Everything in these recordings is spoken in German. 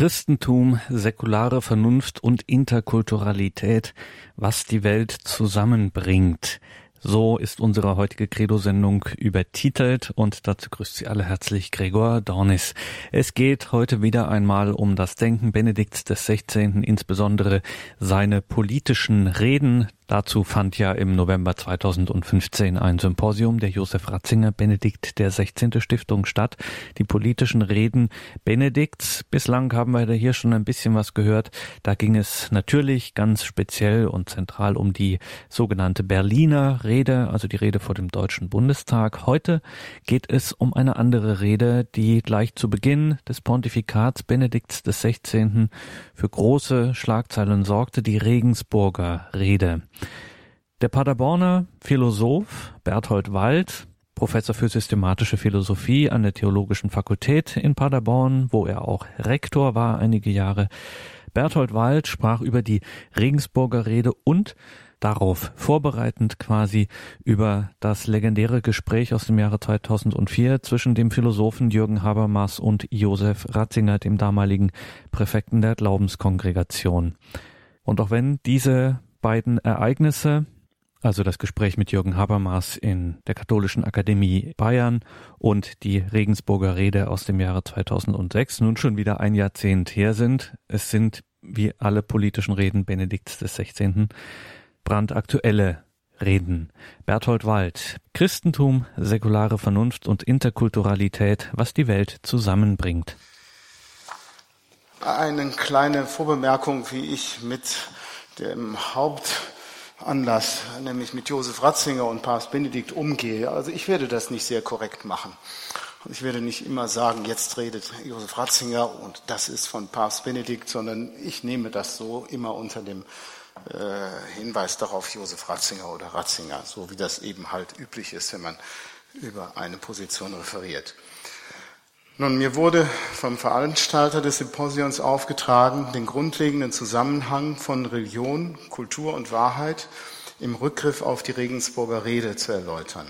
Christentum, säkulare Vernunft und Interkulturalität, was die Welt zusammenbringt. So ist unsere heutige Credo-Sendung übertitelt und dazu grüßt Sie alle herzlich Gregor Dornis. Es geht heute wieder einmal um das Denken Benedikts des 16., insbesondere seine politischen Reden, Dazu fand ja im November 2015 ein Symposium der Josef Ratzinger Benedikt der 16. Stiftung statt. Die politischen Reden Benedikts. Bislang haben wir hier schon ein bisschen was gehört. Da ging es natürlich ganz speziell und zentral um die sogenannte Berliner Rede, also die Rede vor dem Deutschen Bundestag. Heute geht es um eine andere Rede, die gleich zu Beginn des Pontifikats Benedikts des 16. für große Schlagzeilen sorgte, die Regensburger Rede. Der Paderborner Philosoph Berthold Wald, Professor für systematische Philosophie an der Theologischen Fakultät in Paderborn, wo er auch Rektor war einige Jahre. Berthold Wald sprach über die Regensburger Rede und darauf vorbereitend quasi über das legendäre Gespräch aus dem Jahre 2004 zwischen dem Philosophen Jürgen Habermas und Josef Ratzinger, dem damaligen Präfekten der Glaubenskongregation. Und auch wenn diese beiden Ereignisse also das Gespräch mit Jürgen Habermas in der Katholischen Akademie Bayern und die Regensburger Rede aus dem Jahre 2006 nun schon wieder ein Jahrzehnt her sind. Es sind, wie alle politischen Reden Benedikts des 16., brandaktuelle Reden. Berthold Wald, Christentum, säkulare Vernunft und Interkulturalität, was die Welt zusammenbringt. Eine kleine Vorbemerkung, wie ich mit dem Haupt Anlass, nämlich mit Josef Ratzinger und Papst Benedikt umgehe. Also ich werde das nicht sehr korrekt machen. Ich werde nicht immer sagen, jetzt redet Josef Ratzinger und das ist von Papst Benedikt, sondern ich nehme das so immer unter dem äh, Hinweis darauf Josef Ratzinger oder Ratzinger, so wie das eben halt üblich ist, wenn man über eine Position referiert. Nun, mir wurde vom Veranstalter des Symposions aufgetragen, den grundlegenden Zusammenhang von Religion, Kultur und Wahrheit im Rückgriff auf die Regensburger Rede zu erläutern.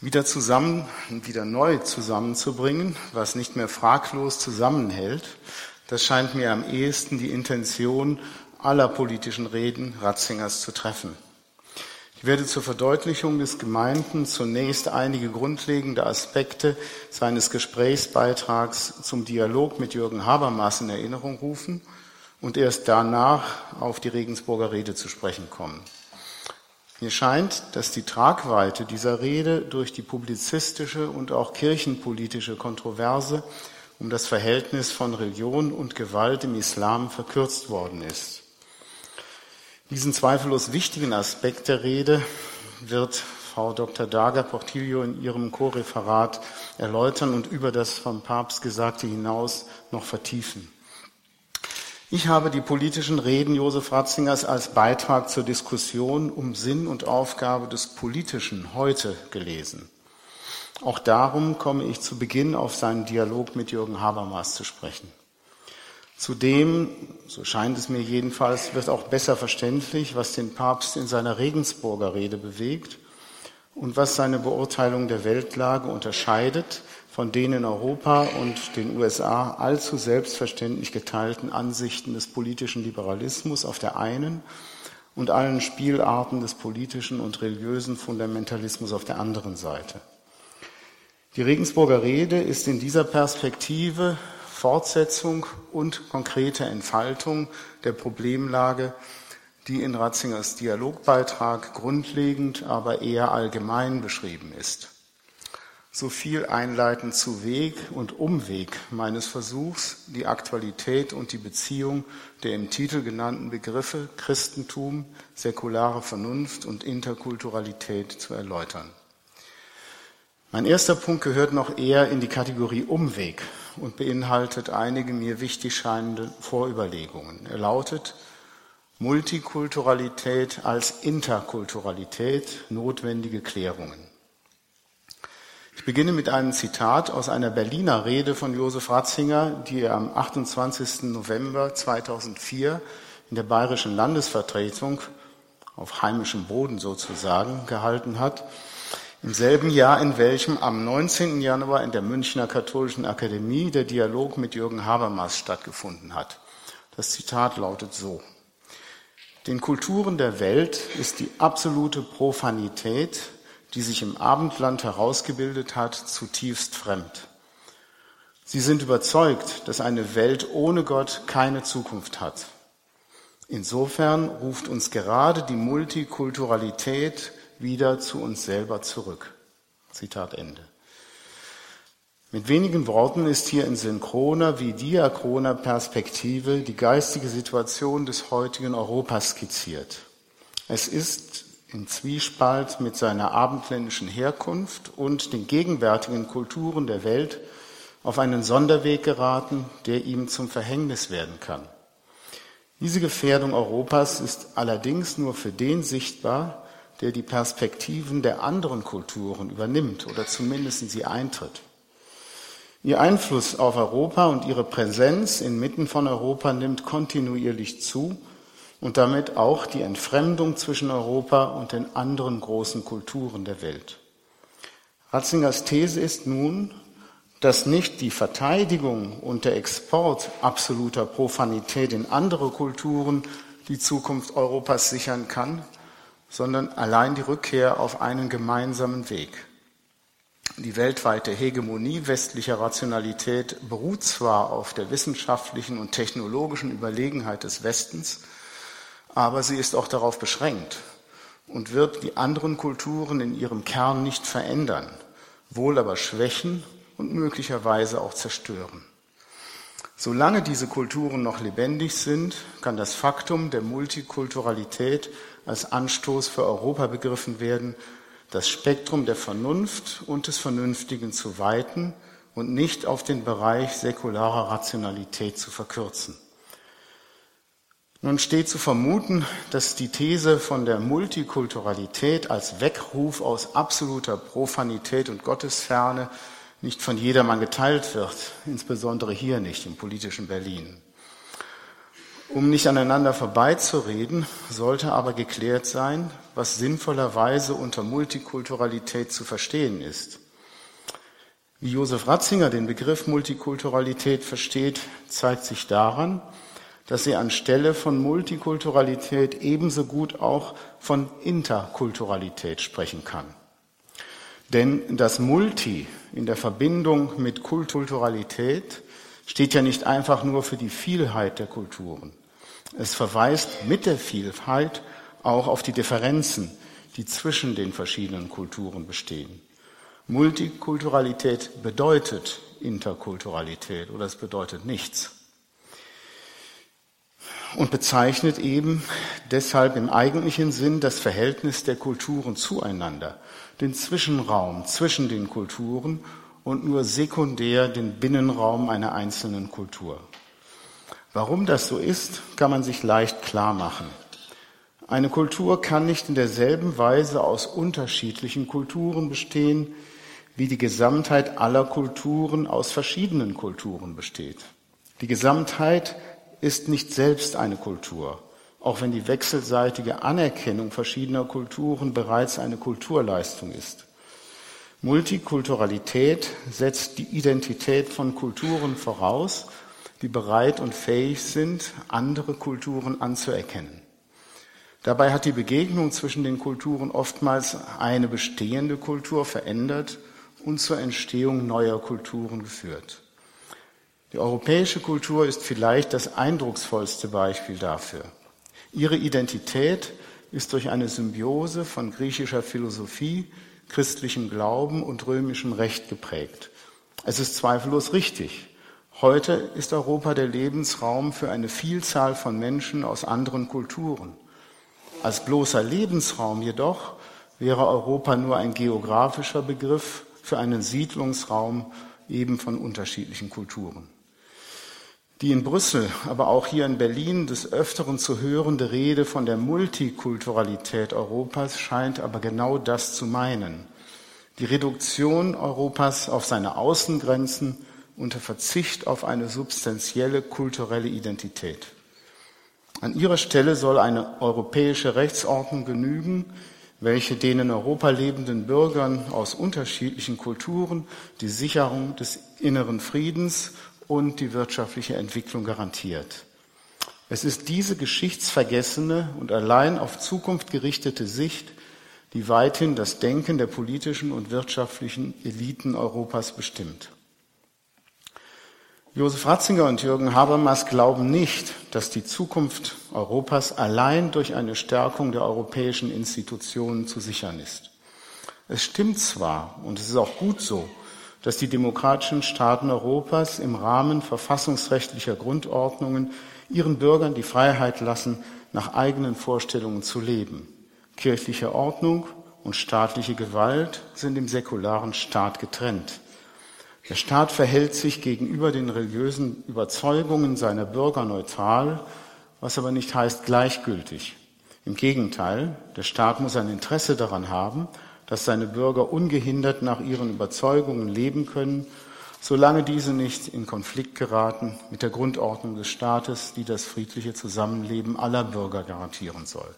Wieder zusammen, wieder neu zusammenzubringen, was nicht mehr fraglos zusammenhält, das scheint mir am ehesten die Intention aller politischen Reden Ratzingers zu treffen. Ich werde zur Verdeutlichung des Gemeinden zunächst einige grundlegende Aspekte seines Gesprächsbeitrags zum Dialog mit Jürgen Habermas in Erinnerung rufen und erst danach auf die Regensburger Rede zu sprechen kommen. Mir scheint, dass die Tragweite dieser Rede durch die publizistische und auch kirchenpolitische Kontroverse um das Verhältnis von Religion und Gewalt im Islam verkürzt worden ist. Diesen zweifellos wichtigen Aspekt der Rede wird Frau Dr. Daga Portillo in ihrem Co-Referat erläutern und über das vom Papst Gesagte hinaus noch vertiefen. Ich habe die politischen Reden Josef Ratzingers als Beitrag zur Diskussion um Sinn und Aufgabe des Politischen heute gelesen. Auch darum komme ich zu Beginn auf seinen Dialog mit Jürgen Habermas zu sprechen. Zudem, so scheint es mir jedenfalls, wird auch besser verständlich, was den Papst in seiner Regensburger Rede bewegt und was seine Beurteilung der Weltlage unterscheidet von den in Europa und den USA allzu selbstverständlich geteilten Ansichten des politischen Liberalismus auf der einen und allen Spielarten des politischen und religiösen Fundamentalismus auf der anderen Seite. Die Regensburger Rede ist in dieser Perspektive Fortsetzung und konkrete Entfaltung der Problemlage, die in Ratzingers Dialogbeitrag grundlegend, aber eher allgemein beschrieben ist. So viel einleitend zu Weg und Umweg meines Versuchs, die Aktualität und die Beziehung der im Titel genannten Begriffe Christentum, säkulare Vernunft und Interkulturalität zu erläutern. Mein erster Punkt gehört noch eher in die Kategorie Umweg und beinhaltet einige mir wichtig scheinende Vorüberlegungen. Er lautet Multikulturalität als Interkulturalität, notwendige Klärungen. Ich beginne mit einem Zitat aus einer Berliner Rede von Josef Ratzinger, die er am 28. November 2004 in der Bayerischen Landesvertretung auf heimischem Boden sozusagen gehalten hat. Im selben Jahr, in welchem am 19. Januar in der Münchner Katholischen Akademie der Dialog mit Jürgen Habermas stattgefunden hat. Das Zitat lautet so. Den Kulturen der Welt ist die absolute Profanität, die sich im Abendland herausgebildet hat, zutiefst fremd. Sie sind überzeugt, dass eine Welt ohne Gott keine Zukunft hat. Insofern ruft uns gerade die Multikulturalität wieder zu uns selber zurück. Zitat Ende. Mit wenigen Worten ist hier in synchroner wie diachroner Perspektive die geistige Situation des heutigen Europas skizziert. Es ist in Zwiespalt mit seiner abendländischen Herkunft und den gegenwärtigen Kulturen der Welt auf einen Sonderweg geraten, der ihm zum Verhängnis werden kann. Diese Gefährdung Europas ist allerdings nur für den sichtbar, der die Perspektiven der anderen Kulturen übernimmt oder zumindest sie eintritt. Ihr Einfluss auf Europa und ihre Präsenz inmitten von Europa nimmt kontinuierlich zu und damit auch die Entfremdung zwischen Europa und den anderen großen Kulturen der Welt. Ratzingers These ist nun, dass nicht die Verteidigung und der Export absoluter Profanität in andere Kulturen die Zukunft Europas sichern kann, sondern allein die Rückkehr auf einen gemeinsamen Weg. Die weltweite Hegemonie westlicher Rationalität beruht zwar auf der wissenschaftlichen und technologischen Überlegenheit des Westens, aber sie ist auch darauf beschränkt und wird die anderen Kulturen in ihrem Kern nicht verändern, wohl aber schwächen und möglicherweise auch zerstören. Solange diese Kulturen noch lebendig sind, kann das Faktum der Multikulturalität als Anstoß für Europa begriffen werden, das Spektrum der Vernunft und des Vernünftigen zu weiten und nicht auf den Bereich säkularer Rationalität zu verkürzen. Nun steht zu vermuten, dass die These von der Multikulturalität als Weckruf aus absoluter Profanität und Gottesferne nicht von jedermann geteilt wird, insbesondere hier nicht im politischen Berlin. Um nicht aneinander vorbeizureden, sollte aber geklärt sein, was sinnvollerweise unter Multikulturalität zu verstehen ist. Wie Josef Ratzinger den Begriff Multikulturalität versteht, zeigt sich daran, dass er anstelle von Multikulturalität ebenso gut auch von Interkulturalität sprechen kann. Denn das Multi in der Verbindung mit Kulturalität steht ja nicht einfach nur für die Vielheit der Kulturen. Es verweist mit der Vielfalt auch auf die Differenzen, die zwischen den verschiedenen Kulturen bestehen. Multikulturalität bedeutet Interkulturalität oder es bedeutet nichts. Und bezeichnet eben deshalb im eigentlichen Sinn das Verhältnis der Kulturen zueinander, den Zwischenraum zwischen den Kulturen und nur sekundär den Binnenraum einer einzelnen Kultur. Warum das so ist, kann man sich leicht klar machen. Eine Kultur kann nicht in derselben Weise aus unterschiedlichen Kulturen bestehen, wie die Gesamtheit aller Kulturen aus verschiedenen Kulturen besteht. Die Gesamtheit ist nicht selbst eine Kultur, auch wenn die wechselseitige Anerkennung verschiedener Kulturen bereits eine Kulturleistung ist. Multikulturalität setzt die Identität von Kulturen voraus, die bereit und fähig sind, andere Kulturen anzuerkennen. Dabei hat die Begegnung zwischen den Kulturen oftmals eine bestehende Kultur verändert und zur Entstehung neuer Kulturen geführt. Die europäische Kultur ist vielleicht das eindrucksvollste Beispiel dafür. Ihre Identität ist durch eine Symbiose von griechischer Philosophie, christlichem Glauben und römischem Recht geprägt. Es ist zweifellos richtig. Heute ist Europa der Lebensraum für eine Vielzahl von Menschen aus anderen Kulturen. Als bloßer Lebensraum jedoch wäre Europa nur ein geografischer Begriff für einen Siedlungsraum eben von unterschiedlichen Kulturen. Die in Brüssel, aber auch hier in Berlin des Öfteren zu hörende Rede von der Multikulturalität Europas scheint aber genau das zu meinen. Die Reduktion Europas auf seine Außengrenzen unter Verzicht auf eine substanzielle kulturelle Identität. An ihrer Stelle soll eine europäische Rechtsordnung genügen, welche den in Europa lebenden Bürgern aus unterschiedlichen Kulturen die Sicherung des inneren Friedens und die wirtschaftliche Entwicklung garantiert. Es ist diese geschichtsvergessene und allein auf Zukunft gerichtete Sicht, die weithin das Denken der politischen und wirtschaftlichen Eliten Europas bestimmt. Josef Ratzinger und Jürgen Habermas glauben nicht, dass die Zukunft Europas allein durch eine Stärkung der europäischen Institutionen zu sichern ist. Es stimmt zwar, und es ist auch gut so, dass die demokratischen Staaten Europas im Rahmen verfassungsrechtlicher Grundordnungen ihren Bürgern die Freiheit lassen, nach eigenen Vorstellungen zu leben. Kirchliche Ordnung und staatliche Gewalt sind im säkularen Staat getrennt. Der Staat verhält sich gegenüber den religiösen Überzeugungen seiner Bürger neutral, was aber nicht heißt gleichgültig. Im Gegenteil, der Staat muss ein Interesse daran haben, dass seine Bürger ungehindert nach ihren Überzeugungen leben können, solange diese nicht in Konflikt geraten mit der Grundordnung des Staates, die das friedliche Zusammenleben aller Bürger garantieren soll.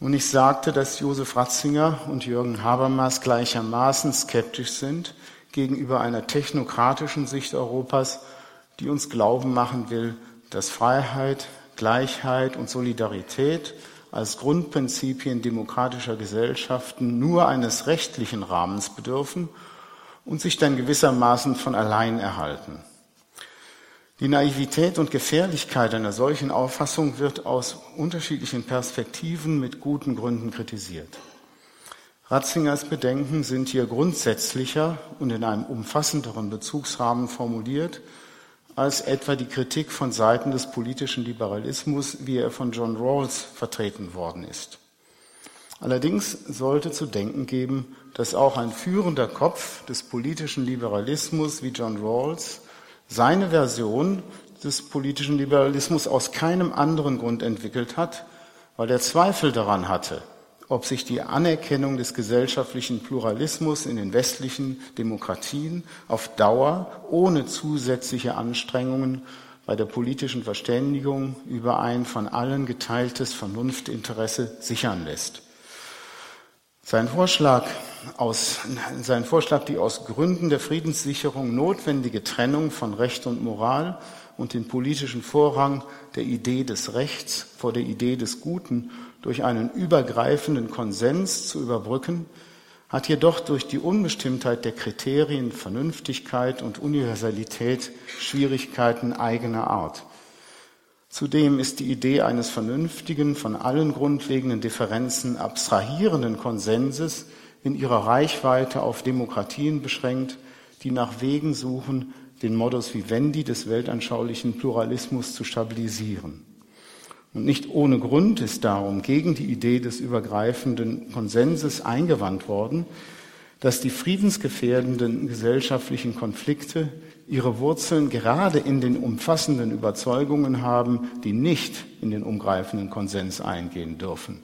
Und ich sagte, dass Josef Ratzinger und Jürgen Habermas gleichermaßen skeptisch sind gegenüber einer technokratischen Sicht Europas, die uns glauben machen will, dass Freiheit, Gleichheit und Solidarität als Grundprinzipien demokratischer Gesellschaften nur eines rechtlichen Rahmens bedürfen und sich dann gewissermaßen von allein erhalten. Die Naivität und Gefährlichkeit einer solchen Auffassung wird aus unterschiedlichen Perspektiven mit guten Gründen kritisiert. Ratzingers Bedenken sind hier grundsätzlicher und in einem umfassenderen Bezugsrahmen formuliert als etwa die Kritik von Seiten des politischen Liberalismus, wie er von John Rawls vertreten worden ist. Allerdings sollte zu denken geben, dass auch ein führender Kopf des politischen Liberalismus wie John Rawls seine Version des politischen Liberalismus aus keinem anderen Grund entwickelt hat, weil er Zweifel daran hatte, ob sich die Anerkennung des gesellschaftlichen Pluralismus in den westlichen Demokratien auf Dauer ohne zusätzliche Anstrengungen bei der politischen Verständigung über ein von allen geteiltes Vernunftinteresse sichern lässt. Sein Vorschlag, aus, sein Vorschlag, die aus Gründen der Friedenssicherung notwendige Trennung von Recht und Moral und den politischen Vorrang der Idee des Rechts vor der Idee des Guten durch einen übergreifenden Konsens zu überbrücken, hat jedoch durch die Unbestimmtheit der Kriterien Vernünftigkeit und Universalität Schwierigkeiten eigener Art. Zudem ist die Idee eines vernünftigen, von allen grundlegenden Differenzen abstrahierenden Konsenses in ihrer Reichweite auf Demokratien beschränkt, die nach Wegen suchen, den Modus vivendi des weltanschaulichen Pluralismus zu stabilisieren. Und nicht ohne Grund ist darum gegen die Idee des übergreifenden Konsenses eingewandt worden, dass die friedensgefährdenden gesellschaftlichen Konflikte ihre Wurzeln gerade in den umfassenden Überzeugungen haben, die nicht in den umgreifenden Konsens eingehen dürfen.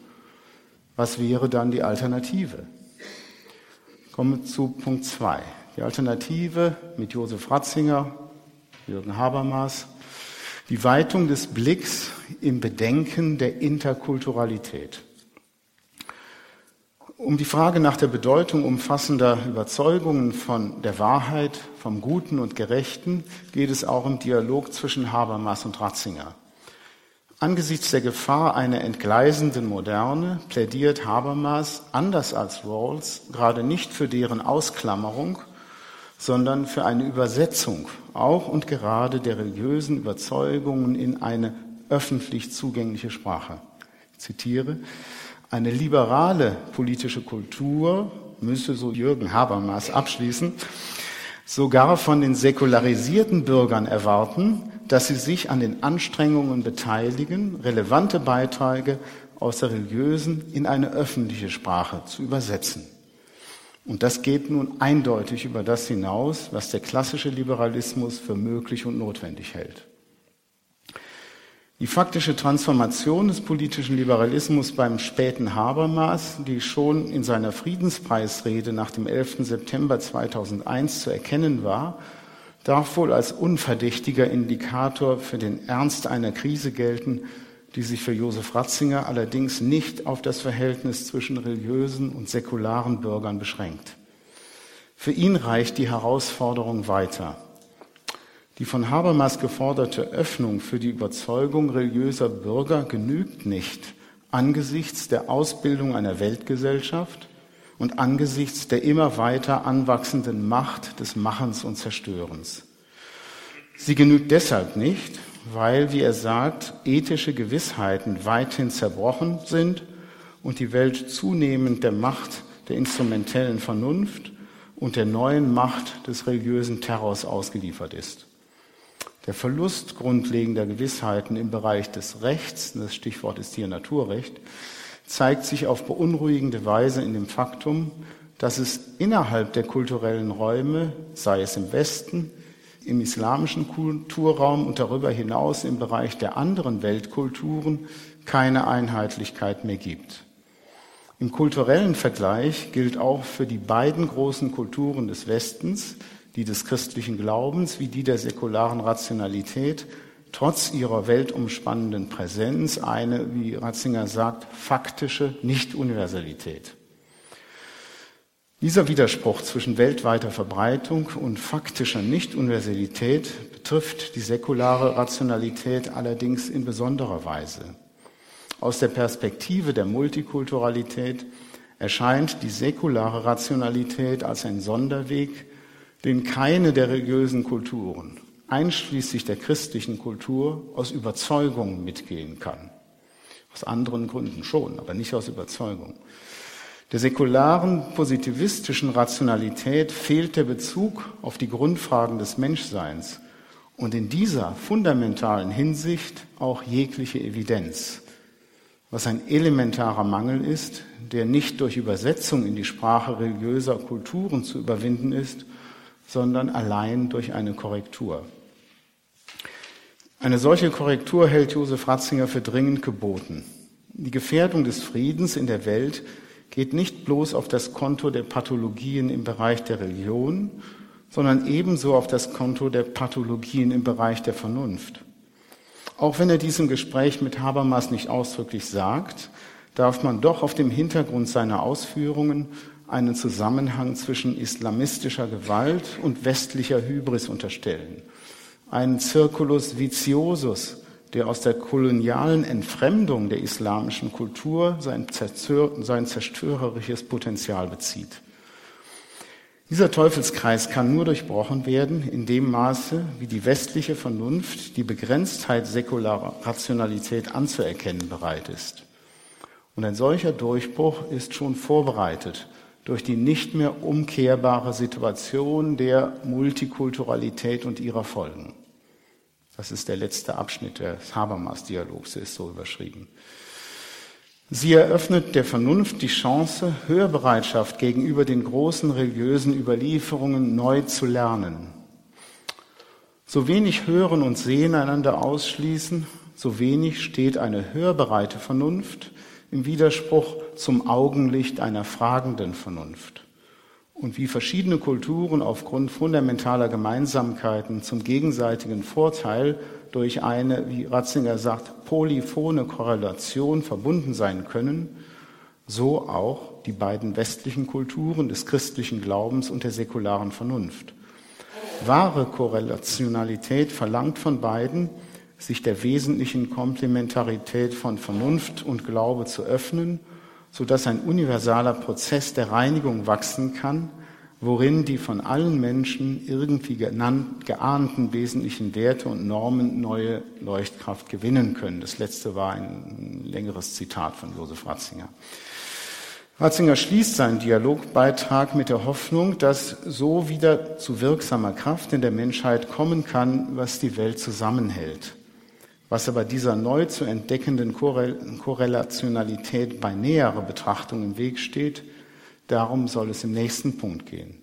Was wäre dann die Alternative? Kommen wir zu Punkt zwei. Die Alternative mit Josef Ratzinger, Jürgen Habermas, die Weitung des Blicks im Bedenken der Interkulturalität. Um die Frage nach der Bedeutung umfassender Überzeugungen von der Wahrheit, vom Guten und Gerechten geht es auch im Dialog zwischen Habermas und Ratzinger. Angesichts der Gefahr einer entgleisenden Moderne plädiert Habermas, anders als Rawls, gerade nicht für deren Ausklammerung, sondern für eine Übersetzung auch und gerade der religiösen Überzeugungen in eine öffentlich zugängliche Sprache. Ich zitiere, eine liberale politische Kultur müsse, so Jürgen Habermas abschließen, sogar von den säkularisierten Bürgern erwarten, dass sie sich an den Anstrengungen beteiligen, relevante Beiträge aus der religiösen in eine öffentliche Sprache zu übersetzen. Und das geht nun eindeutig über das hinaus, was der klassische Liberalismus für möglich und notwendig hält. Die faktische Transformation des politischen Liberalismus beim späten Habermas, die schon in seiner Friedenspreisrede nach dem 11. September 2001 zu erkennen war, darf wohl als unverdächtiger Indikator für den Ernst einer Krise gelten, die sich für Josef Ratzinger allerdings nicht auf das Verhältnis zwischen religiösen und säkularen Bürgern beschränkt. Für ihn reicht die Herausforderung weiter. Die von Habermas geforderte Öffnung für die Überzeugung religiöser Bürger genügt nicht angesichts der Ausbildung einer Weltgesellschaft und angesichts der immer weiter anwachsenden Macht des Machens und Zerstörens. Sie genügt deshalb nicht, weil, wie er sagt, ethische Gewissheiten weithin zerbrochen sind und die Welt zunehmend der Macht der instrumentellen Vernunft und der neuen Macht des religiösen Terrors ausgeliefert ist. Der Verlust grundlegender Gewissheiten im Bereich des Rechts, das Stichwort ist hier Naturrecht, zeigt sich auf beunruhigende Weise in dem Faktum, dass es innerhalb der kulturellen Räume, sei es im Westen, im islamischen Kulturraum und darüber hinaus im Bereich der anderen Weltkulturen keine Einheitlichkeit mehr gibt. Im kulturellen Vergleich gilt auch für die beiden großen Kulturen des Westens, die des christlichen Glaubens wie die der säkularen Rationalität, trotz ihrer weltumspannenden Präsenz eine, wie Ratzinger sagt, faktische Nicht-Universalität. Dieser Widerspruch zwischen weltweiter Verbreitung und faktischer Nicht-Universalität betrifft die säkulare Rationalität allerdings in besonderer Weise. Aus der Perspektive der Multikulturalität erscheint die säkulare Rationalität als ein Sonderweg, den keine der religiösen Kulturen, einschließlich der christlichen Kultur, aus Überzeugung mitgehen kann. Aus anderen Gründen schon, aber nicht aus Überzeugung. Der säkularen positivistischen Rationalität fehlt der Bezug auf die Grundfragen des Menschseins und in dieser fundamentalen Hinsicht auch jegliche Evidenz, was ein elementarer Mangel ist, der nicht durch Übersetzung in die Sprache religiöser Kulturen zu überwinden ist, sondern allein durch eine Korrektur. Eine solche Korrektur hält Josef Ratzinger für dringend geboten. Die Gefährdung des Friedens in der Welt geht nicht bloß auf das Konto der Pathologien im Bereich der Religion, sondern ebenso auf das Konto der Pathologien im Bereich der Vernunft. Auch wenn er dies Gespräch mit Habermas nicht ausdrücklich sagt, darf man doch auf dem Hintergrund seiner Ausführungen einen Zusammenhang zwischen islamistischer Gewalt und westlicher Hybris unterstellen. Einen Circulus viciosus, der aus der kolonialen Entfremdung der islamischen Kultur sein, sein zerstörerisches Potenzial bezieht. Dieser Teufelskreis kann nur durchbrochen werden in dem Maße, wie die westliche Vernunft die Begrenztheit säkularer Rationalität anzuerkennen bereit ist. Und ein solcher Durchbruch ist schon vorbereitet durch die nicht mehr umkehrbare Situation der Multikulturalität und ihrer Folgen. Das ist der letzte Abschnitt des Habermas-Dialogs, ist so überschrieben. Sie eröffnet der Vernunft die Chance, Hörbereitschaft gegenüber den großen religiösen Überlieferungen neu zu lernen. So wenig Hören und Sehen einander ausschließen, so wenig steht eine hörbereite Vernunft im Widerspruch zum Augenlicht einer fragenden Vernunft und wie verschiedene Kulturen aufgrund fundamentaler Gemeinsamkeiten zum gegenseitigen Vorteil durch eine, wie Ratzinger sagt, polyphone Korrelation verbunden sein können, so auch die beiden westlichen Kulturen des christlichen Glaubens und der säkularen Vernunft. Wahre Korrelationalität verlangt von beiden, sich der wesentlichen Komplementarität von Vernunft und Glaube zu öffnen sodass ein universaler Prozess der Reinigung wachsen kann, worin die von allen Menschen irgendwie geahnten wesentlichen Werte und Normen neue Leuchtkraft gewinnen können. Das letzte war ein längeres Zitat von Josef Ratzinger. Ratzinger schließt seinen Dialogbeitrag mit der Hoffnung, dass so wieder zu wirksamer Kraft in der Menschheit kommen kann, was die Welt zusammenhält. Was aber dieser neu zu entdeckenden Korrelationalität bei näherer Betrachtung im Weg steht, darum soll es im nächsten Punkt gehen.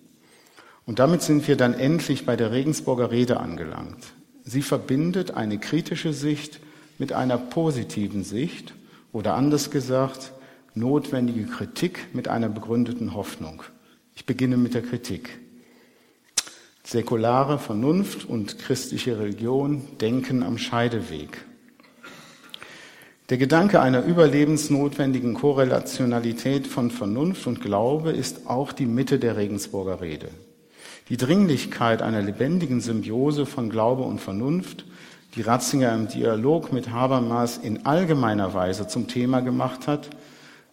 Und damit sind wir dann endlich bei der Regensburger Rede angelangt. Sie verbindet eine kritische Sicht mit einer positiven Sicht oder anders gesagt, notwendige Kritik mit einer begründeten Hoffnung. Ich beginne mit der Kritik. Säkulare Vernunft und christliche Religion denken am Scheideweg. Der Gedanke einer überlebensnotwendigen Korrelationalität von Vernunft und Glaube ist auch die Mitte der Regensburger Rede. Die Dringlichkeit einer lebendigen Symbiose von Glaube und Vernunft, die Ratzinger im Dialog mit Habermas in allgemeiner Weise zum Thema gemacht hat,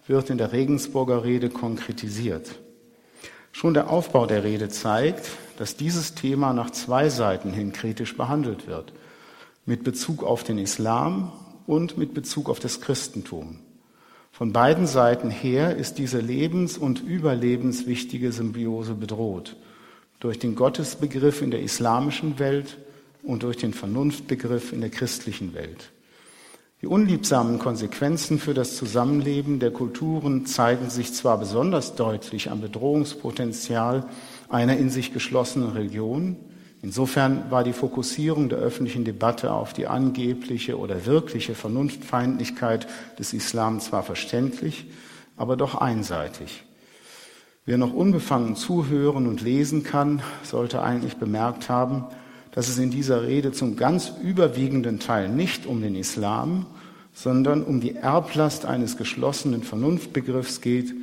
wird in der Regensburger Rede konkretisiert. Schon der Aufbau der Rede zeigt, dass dieses Thema nach zwei Seiten hin kritisch behandelt wird. Mit Bezug auf den Islam und mit Bezug auf das Christentum. Von beiden Seiten her ist diese lebens- und überlebenswichtige Symbiose bedroht. Durch den Gottesbegriff in der islamischen Welt und durch den Vernunftbegriff in der christlichen Welt. Die unliebsamen Konsequenzen für das Zusammenleben der Kulturen zeigen sich zwar besonders deutlich am Bedrohungspotenzial einer in sich geschlossenen Religion, Insofern war die Fokussierung der öffentlichen Debatte auf die angebliche oder wirkliche Vernunftfeindlichkeit des Islam zwar verständlich, aber doch einseitig. Wer noch unbefangen zuhören und lesen kann, sollte eigentlich bemerkt haben, dass es in dieser Rede zum ganz überwiegenden Teil nicht um den Islam, sondern um die Erblast eines geschlossenen Vernunftbegriffs geht,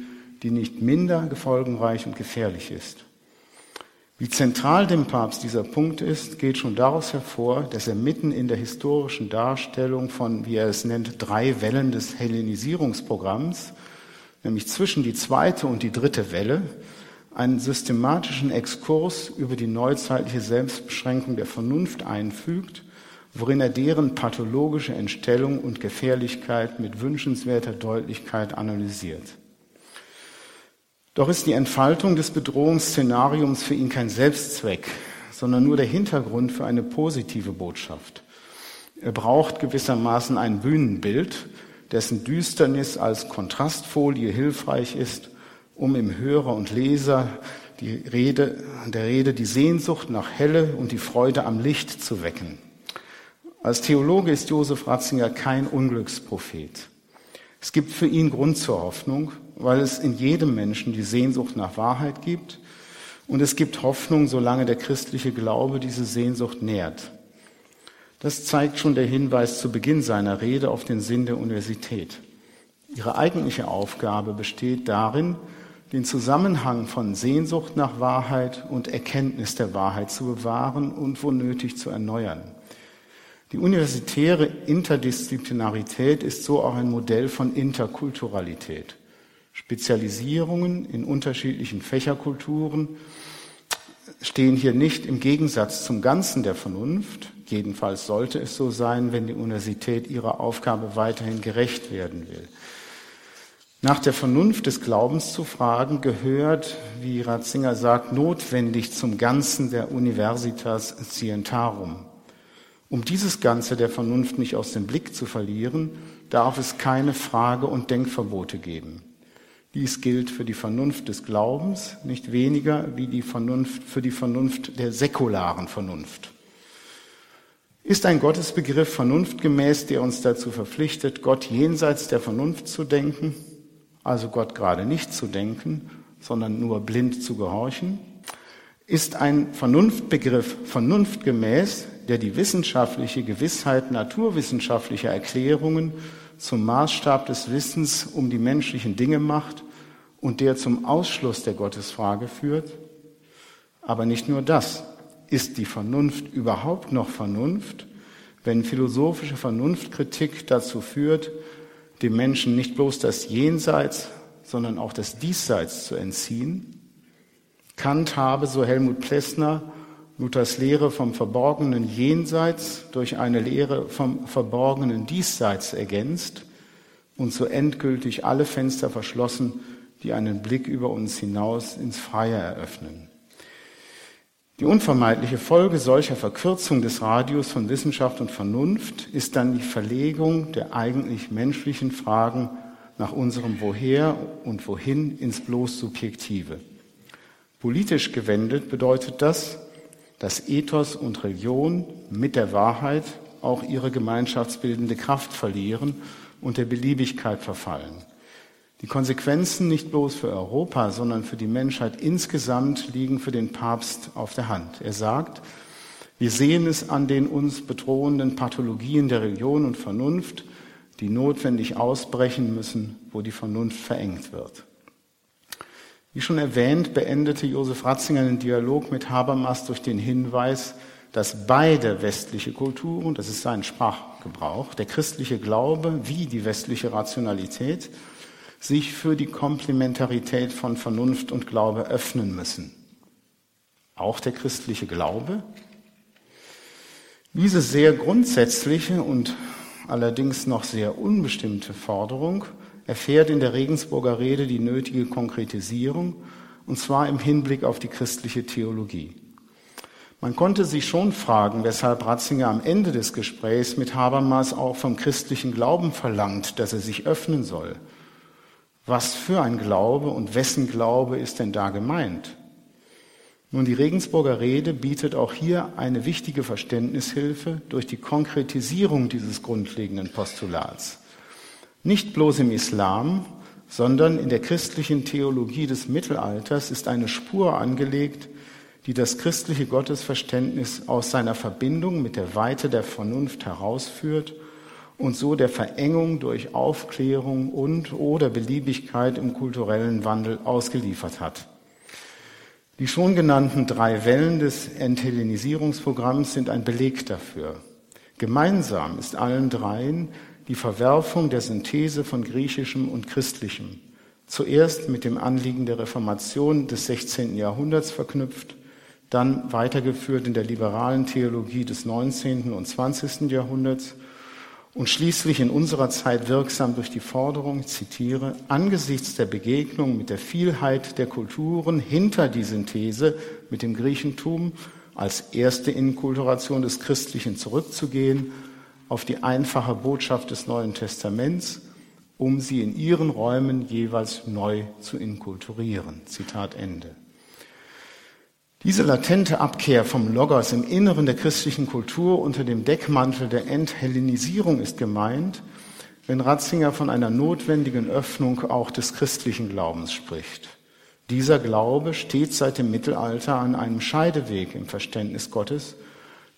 die nicht minder gefolgenreich und gefährlich ist. Wie zentral dem Papst dieser Punkt ist, geht schon daraus hervor, dass er mitten in der historischen Darstellung von, wie er es nennt, drei Wellen des Hellenisierungsprogramms, nämlich zwischen die zweite und die dritte Welle, einen systematischen Exkurs über die neuzeitliche Selbstbeschränkung der Vernunft einfügt, worin er deren pathologische Entstellung und Gefährlichkeit mit wünschenswerter Deutlichkeit analysiert. Doch ist die Entfaltung des Bedrohungsszenariums für ihn kein Selbstzweck, sondern nur der Hintergrund für eine positive Botschaft. Er braucht gewissermaßen ein Bühnenbild, dessen Düsternis als Kontrastfolie hilfreich ist, um im Hörer und Leser die Rede, der Rede die Sehnsucht nach Helle und die Freude am Licht zu wecken. Als Theologe ist Josef Ratzinger kein Unglücksprophet. Es gibt für ihn Grund zur Hoffnung weil es in jedem Menschen die Sehnsucht nach Wahrheit gibt und es gibt Hoffnung, solange der christliche Glaube diese Sehnsucht nährt. Das zeigt schon der Hinweis zu Beginn seiner Rede auf den Sinn der Universität. Ihre eigentliche Aufgabe besteht darin, den Zusammenhang von Sehnsucht nach Wahrheit und Erkenntnis der Wahrheit zu bewahren und wo nötig zu erneuern. Die universitäre Interdisziplinarität ist so auch ein Modell von Interkulturalität. Spezialisierungen in unterschiedlichen Fächerkulturen stehen hier nicht im Gegensatz zum Ganzen der Vernunft. Jedenfalls sollte es so sein, wenn die Universität ihrer Aufgabe weiterhin gerecht werden will. Nach der Vernunft des Glaubens zu fragen, gehört, wie Ratzinger sagt, notwendig zum Ganzen der Universitas Scientarum. Um dieses Ganze der Vernunft nicht aus dem Blick zu verlieren, darf es keine Frage- und Denkverbote geben. Dies gilt für die Vernunft des Glaubens nicht weniger wie die Vernunft, für die Vernunft der säkularen Vernunft. Ist ein Gottesbegriff vernunftgemäß, der uns dazu verpflichtet, Gott jenseits der Vernunft zu denken, also Gott gerade nicht zu denken, sondern nur blind zu gehorchen? Ist ein Vernunftbegriff vernunftgemäß, der die wissenschaftliche Gewissheit naturwissenschaftlicher Erklärungen zum Maßstab des Wissens um die menschlichen Dinge macht und der zum Ausschluss der Gottesfrage führt. Aber nicht nur das. Ist die Vernunft überhaupt noch Vernunft, wenn philosophische Vernunftkritik dazu führt, dem Menschen nicht bloß das Jenseits, sondern auch das Diesseits zu entziehen? Kant habe, so Helmut Plessner, Luthers Lehre vom verborgenen Jenseits durch eine Lehre vom verborgenen Diesseits ergänzt und so endgültig alle Fenster verschlossen, die einen Blick über uns hinaus ins Freie eröffnen. Die unvermeidliche Folge solcher Verkürzung des Radius von Wissenschaft und Vernunft ist dann die Verlegung der eigentlich menschlichen Fragen nach unserem Woher und Wohin ins bloß Subjektive. Politisch gewendet bedeutet das, dass Ethos und Religion mit der Wahrheit auch ihre gemeinschaftsbildende Kraft verlieren und der Beliebigkeit verfallen. Die Konsequenzen nicht bloß für Europa, sondern für die Menschheit insgesamt liegen für den Papst auf der Hand. Er sagt, wir sehen es an den uns bedrohenden Pathologien der Religion und Vernunft, die notwendig ausbrechen müssen, wo die Vernunft verengt wird. Wie schon erwähnt, beendete Josef Ratzinger den Dialog mit Habermas durch den Hinweis, dass beide westliche Kulturen, das ist sein Sprachgebrauch, der christliche Glaube wie die westliche Rationalität, sich für die Komplementarität von Vernunft und Glaube öffnen müssen. Auch der christliche Glaube. Diese sehr grundsätzliche und allerdings noch sehr unbestimmte Forderung erfährt in der Regensburger Rede die nötige Konkretisierung, und zwar im Hinblick auf die christliche Theologie. Man konnte sich schon fragen, weshalb Ratzinger am Ende des Gesprächs mit Habermas auch vom christlichen Glauben verlangt, dass er sich öffnen soll. Was für ein Glaube und wessen Glaube ist denn da gemeint? Nun, die Regensburger Rede bietet auch hier eine wichtige Verständnishilfe durch die Konkretisierung dieses grundlegenden Postulats. Nicht bloß im Islam, sondern in der christlichen Theologie des Mittelalters ist eine Spur angelegt, die das christliche Gottesverständnis aus seiner Verbindung mit der Weite der Vernunft herausführt und so der Verengung durch Aufklärung und oder Beliebigkeit im kulturellen Wandel ausgeliefert hat. Die schon genannten drei Wellen des Enthellenisierungsprogramms sind ein Beleg dafür. Gemeinsam ist allen dreien die Verwerfung der Synthese von Griechischem und Christlichem, zuerst mit dem Anliegen der Reformation des 16. Jahrhunderts verknüpft, dann weitergeführt in der liberalen Theologie des 19. und 20. Jahrhunderts und schließlich in unserer Zeit wirksam durch die Forderung, zitiere, angesichts der Begegnung mit der Vielheit der Kulturen hinter die Synthese mit dem Griechentum als erste Inkulturation des Christlichen zurückzugehen auf die einfache Botschaft des Neuen Testaments, um sie in ihren Räumen jeweils neu zu inkulturieren. Zitat Ende. Diese latente Abkehr vom Logos im Inneren der christlichen Kultur unter dem Deckmantel der Enthellenisierung ist gemeint, wenn Ratzinger von einer notwendigen Öffnung auch des christlichen Glaubens spricht. Dieser Glaube steht seit dem Mittelalter an einem Scheideweg im Verständnis Gottes,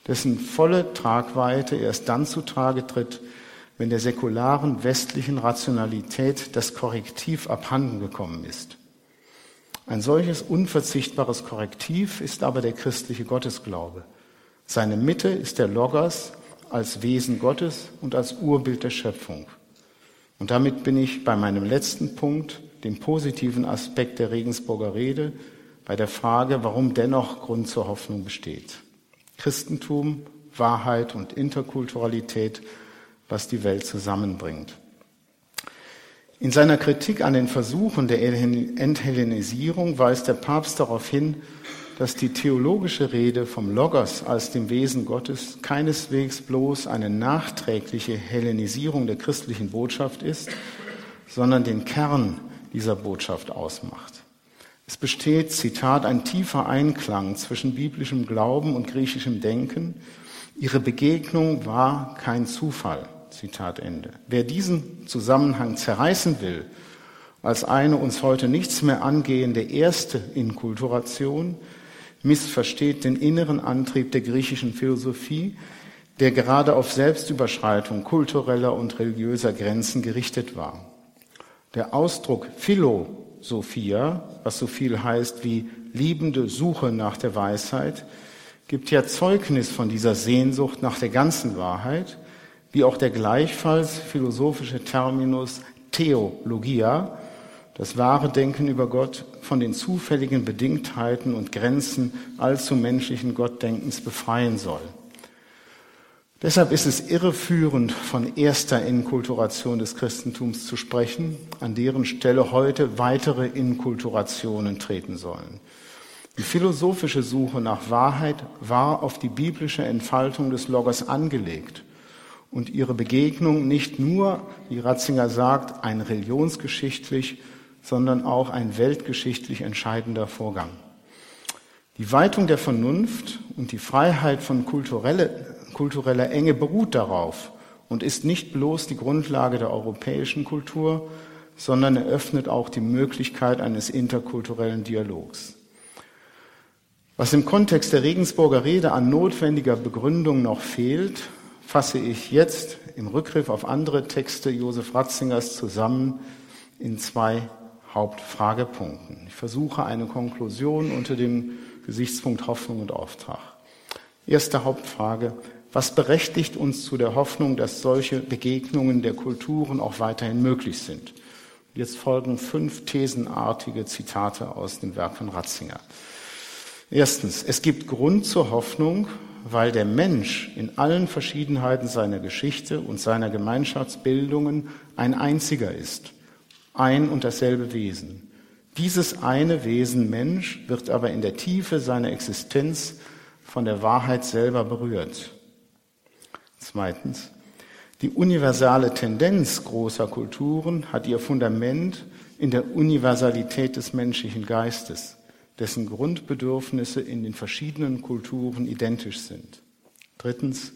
dessen volle Tragweite erst dann zutage tritt, wenn der säkularen westlichen Rationalität das Korrektiv abhanden gekommen ist. Ein solches unverzichtbares Korrektiv ist aber der christliche Gottesglaube. Seine Mitte ist der Logos als Wesen Gottes und als Urbild der Schöpfung. Und damit bin ich bei meinem letzten Punkt, dem positiven Aspekt der Regensburger Rede, bei der Frage, warum dennoch Grund zur Hoffnung besteht. Christentum, Wahrheit und Interkulturalität, was die Welt zusammenbringt. In seiner Kritik an den Versuchen der Enthellenisierung weist der Papst darauf hin, dass die theologische Rede vom Logos als dem Wesen Gottes keineswegs bloß eine nachträgliche Hellenisierung der christlichen Botschaft ist, sondern den Kern dieser Botschaft ausmacht. Es besteht, Zitat, ein tiefer Einklang zwischen biblischem Glauben und griechischem Denken. Ihre Begegnung war kein Zufall. Zitat Ende. Wer diesen Zusammenhang zerreißen will, als eine uns heute nichts mehr angehende erste Inkulturation, missversteht den inneren Antrieb der griechischen Philosophie, der gerade auf Selbstüberschreitung kultureller und religiöser Grenzen gerichtet war. Der Ausdruck Philosophia, was so viel heißt wie liebende Suche nach der Weisheit, gibt ja Zeugnis von dieser Sehnsucht nach der ganzen Wahrheit wie auch der gleichfalls philosophische Terminus Theologia, das wahre Denken über Gott von den zufälligen Bedingtheiten und Grenzen allzu menschlichen Gottdenkens befreien soll. Deshalb ist es irreführend, von erster Inkulturation des Christentums zu sprechen, an deren Stelle heute weitere Inkulturationen treten sollen. Die philosophische Suche nach Wahrheit war auf die biblische Entfaltung des Logos angelegt und ihre Begegnung nicht nur, wie Ratzinger sagt, ein religionsgeschichtlich, sondern auch ein weltgeschichtlich entscheidender Vorgang. Die Weitung der Vernunft und die Freiheit von kulturelle, kultureller Enge beruht darauf und ist nicht bloß die Grundlage der europäischen Kultur, sondern eröffnet auch die Möglichkeit eines interkulturellen Dialogs. Was im Kontext der Regensburger Rede an notwendiger Begründung noch fehlt, fasse ich jetzt im Rückgriff auf andere Texte Josef Ratzingers zusammen in zwei Hauptfragepunkten. Ich versuche eine Konklusion unter dem Gesichtspunkt Hoffnung und Auftrag. Erste Hauptfrage. Was berechtigt uns zu der Hoffnung, dass solche Begegnungen der Kulturen auch weiterhin möglich sind? Jetzt folgen fünf thesenartige Zitate aus dem Werk von Ratzinger. Erstens, es gibt Grund zur Hoffnung, weil der Mensch in allen Verschiedenheiten seiner Geschichte und seiner Gemeinschaftsbildungen ein einziger ist, ein und dasselbe Wesen. Dieses eine Wesen Mensch wird aber in der Tiefe seiner Existenz von der Wahrheit selber berührt. Zweitens, die universale Tendenz großer Kulturen hat ihr Fundament in der Universalität des menschlichen Geistes, dessen Grundbedürfnisse in den verschiedenen Kulturen identisch sind. Drittens,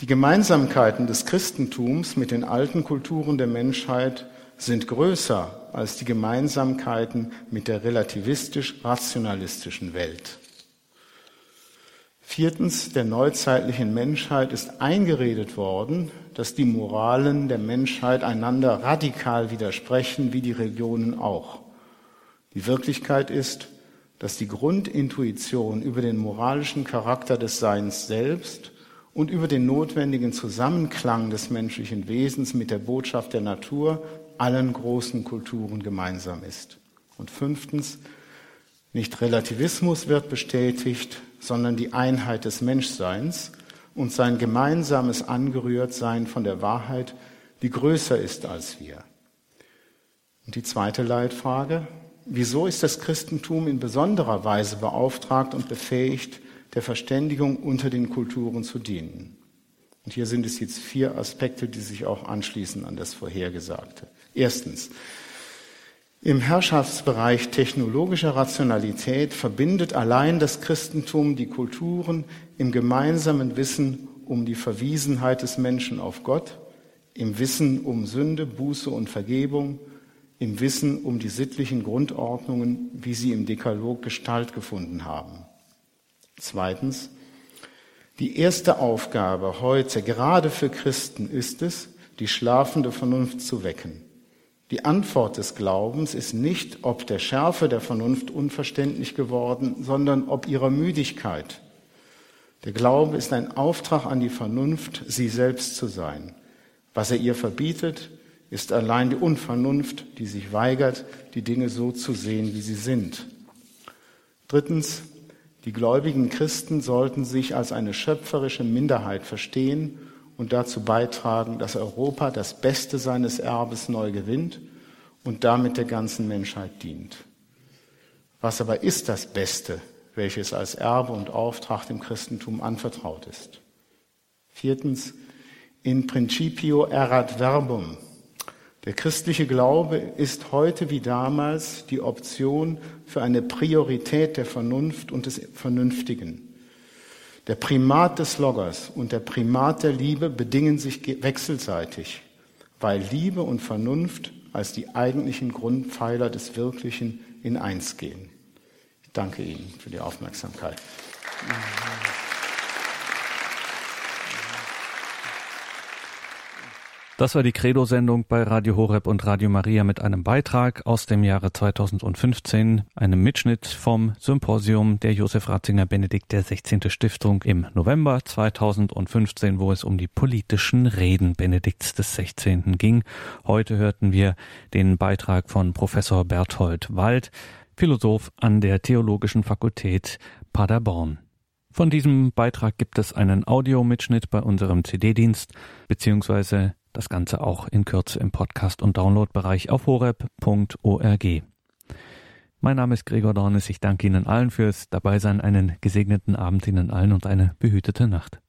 die Gemeinsamkeiten des Christentums mit den alten Kulturen der Menschheit sind größer als die Gemeinsamkeiten mit der relativistisch-rationalistischen Welt. Viertens, der neuzeitlichen Menschheit ist eingeredet worden, dass die Moralen der Menschheit einander radikal widersprechen, wie die Religionen auch. Die Wirklichkeit ist, dass die Grundintuition über den moralischen Charakter des Seins selbst und über den notwendigen Zusammenklang des menschlichen Wesens mit der Botschaft der Natur allen großen Kulturen gemeinsam ist. Und fünftens, nicht Relativismus wird bestätigt, sondern die Einheit des Menschseins und sein gemeinsames Angerührtsein von der Wahrheit, die größer ist als wir. Und die zweite Leitfrage, wieso ist das Christentum in besonderer Weise beauftragt und befähigt, der Verständigung unter den Kulturen zu dienen? Und hier sind es jetzt vier Aspekte, die sich auch anschließen an das Vorhergesagte. Erstens, im Herrschaftsbereich technologischer Rationalität verbindet allein das Christentum die Kulturen im gemeinsamen Wissen um die Verwiesenheit des Menschen auf Gott, im Wissen um Sünde, Buße und Vergebung, im Wissen um die sittlichen Grundordnungen, wie sie im Dekalog Gestalt gefunden haben. Zweitens, die erste Aufgabe heute, gerade für Christen, ist es, die schlafende Vernunft zu wecken. Die Antwort des Glaubens ist nicht ob der Schärfe der Vernunft unverständlich geworden, sondern ob ihrer Müdigkeit. Der Glaube ist ein Auftrag an die Vernunft, sie selbst zu sein. Was er ihr verbietet, ist allein die Unvernunft, die sich weigert, die Dinge so zu sehen, wie sie sind. Drittens, die gläubigen Christen sollten sich als eine schöpferische Minderheit verstehen und dazu beitragen, dass Europa das Beste seines Erbes neu gewinnt und damit der ganzen Menschheit dient. Was aber ist das Beste, welches als Erbe und Auftrag dem Christentum anvertraut ist? Viertens, in principio erat verbum. Der christliche Glaube ist heute wie damals die Option für eine Priorität der Vernunft und des Vernünftigen. Der Primat des Loggers und der Primat der Liebe bedingen sich wechselseitig, weil Liebe und Vernunft als die eigentlichen Grundpfeiler des Wirklichen in eins gehen. Ich danke Ihnen für die Aufmerksamkeit. Das war die Credo-Sendung bei Radio Horeb und Radio Maria mit einem Beitrag aus dem Jahre 2015, einem Mitschnitt vom Symposium der Josef Ratzinger Benedikt der 16. Stiftung im November 2015, wo es um die politischen Reden Benedikts des 16. ging. Heute hörten wir den Beitrag von Professor Berthold Wald, Philosoph an der Theologischen Fakultät Paderborn. Von diesem Beitrag gibt es einen Audiomitschnitt bei unserem CD-Dienst, beziehungsweise das Ganze auch in Kürze im Podcast- und Downloadbereich auf horeb.org. Mein Name ist Gregor Dornes. Ich danke Ihnen allen fürs Dabeisein. Einen gesegneten Abend Ihnen allen und eine behütete Nacht.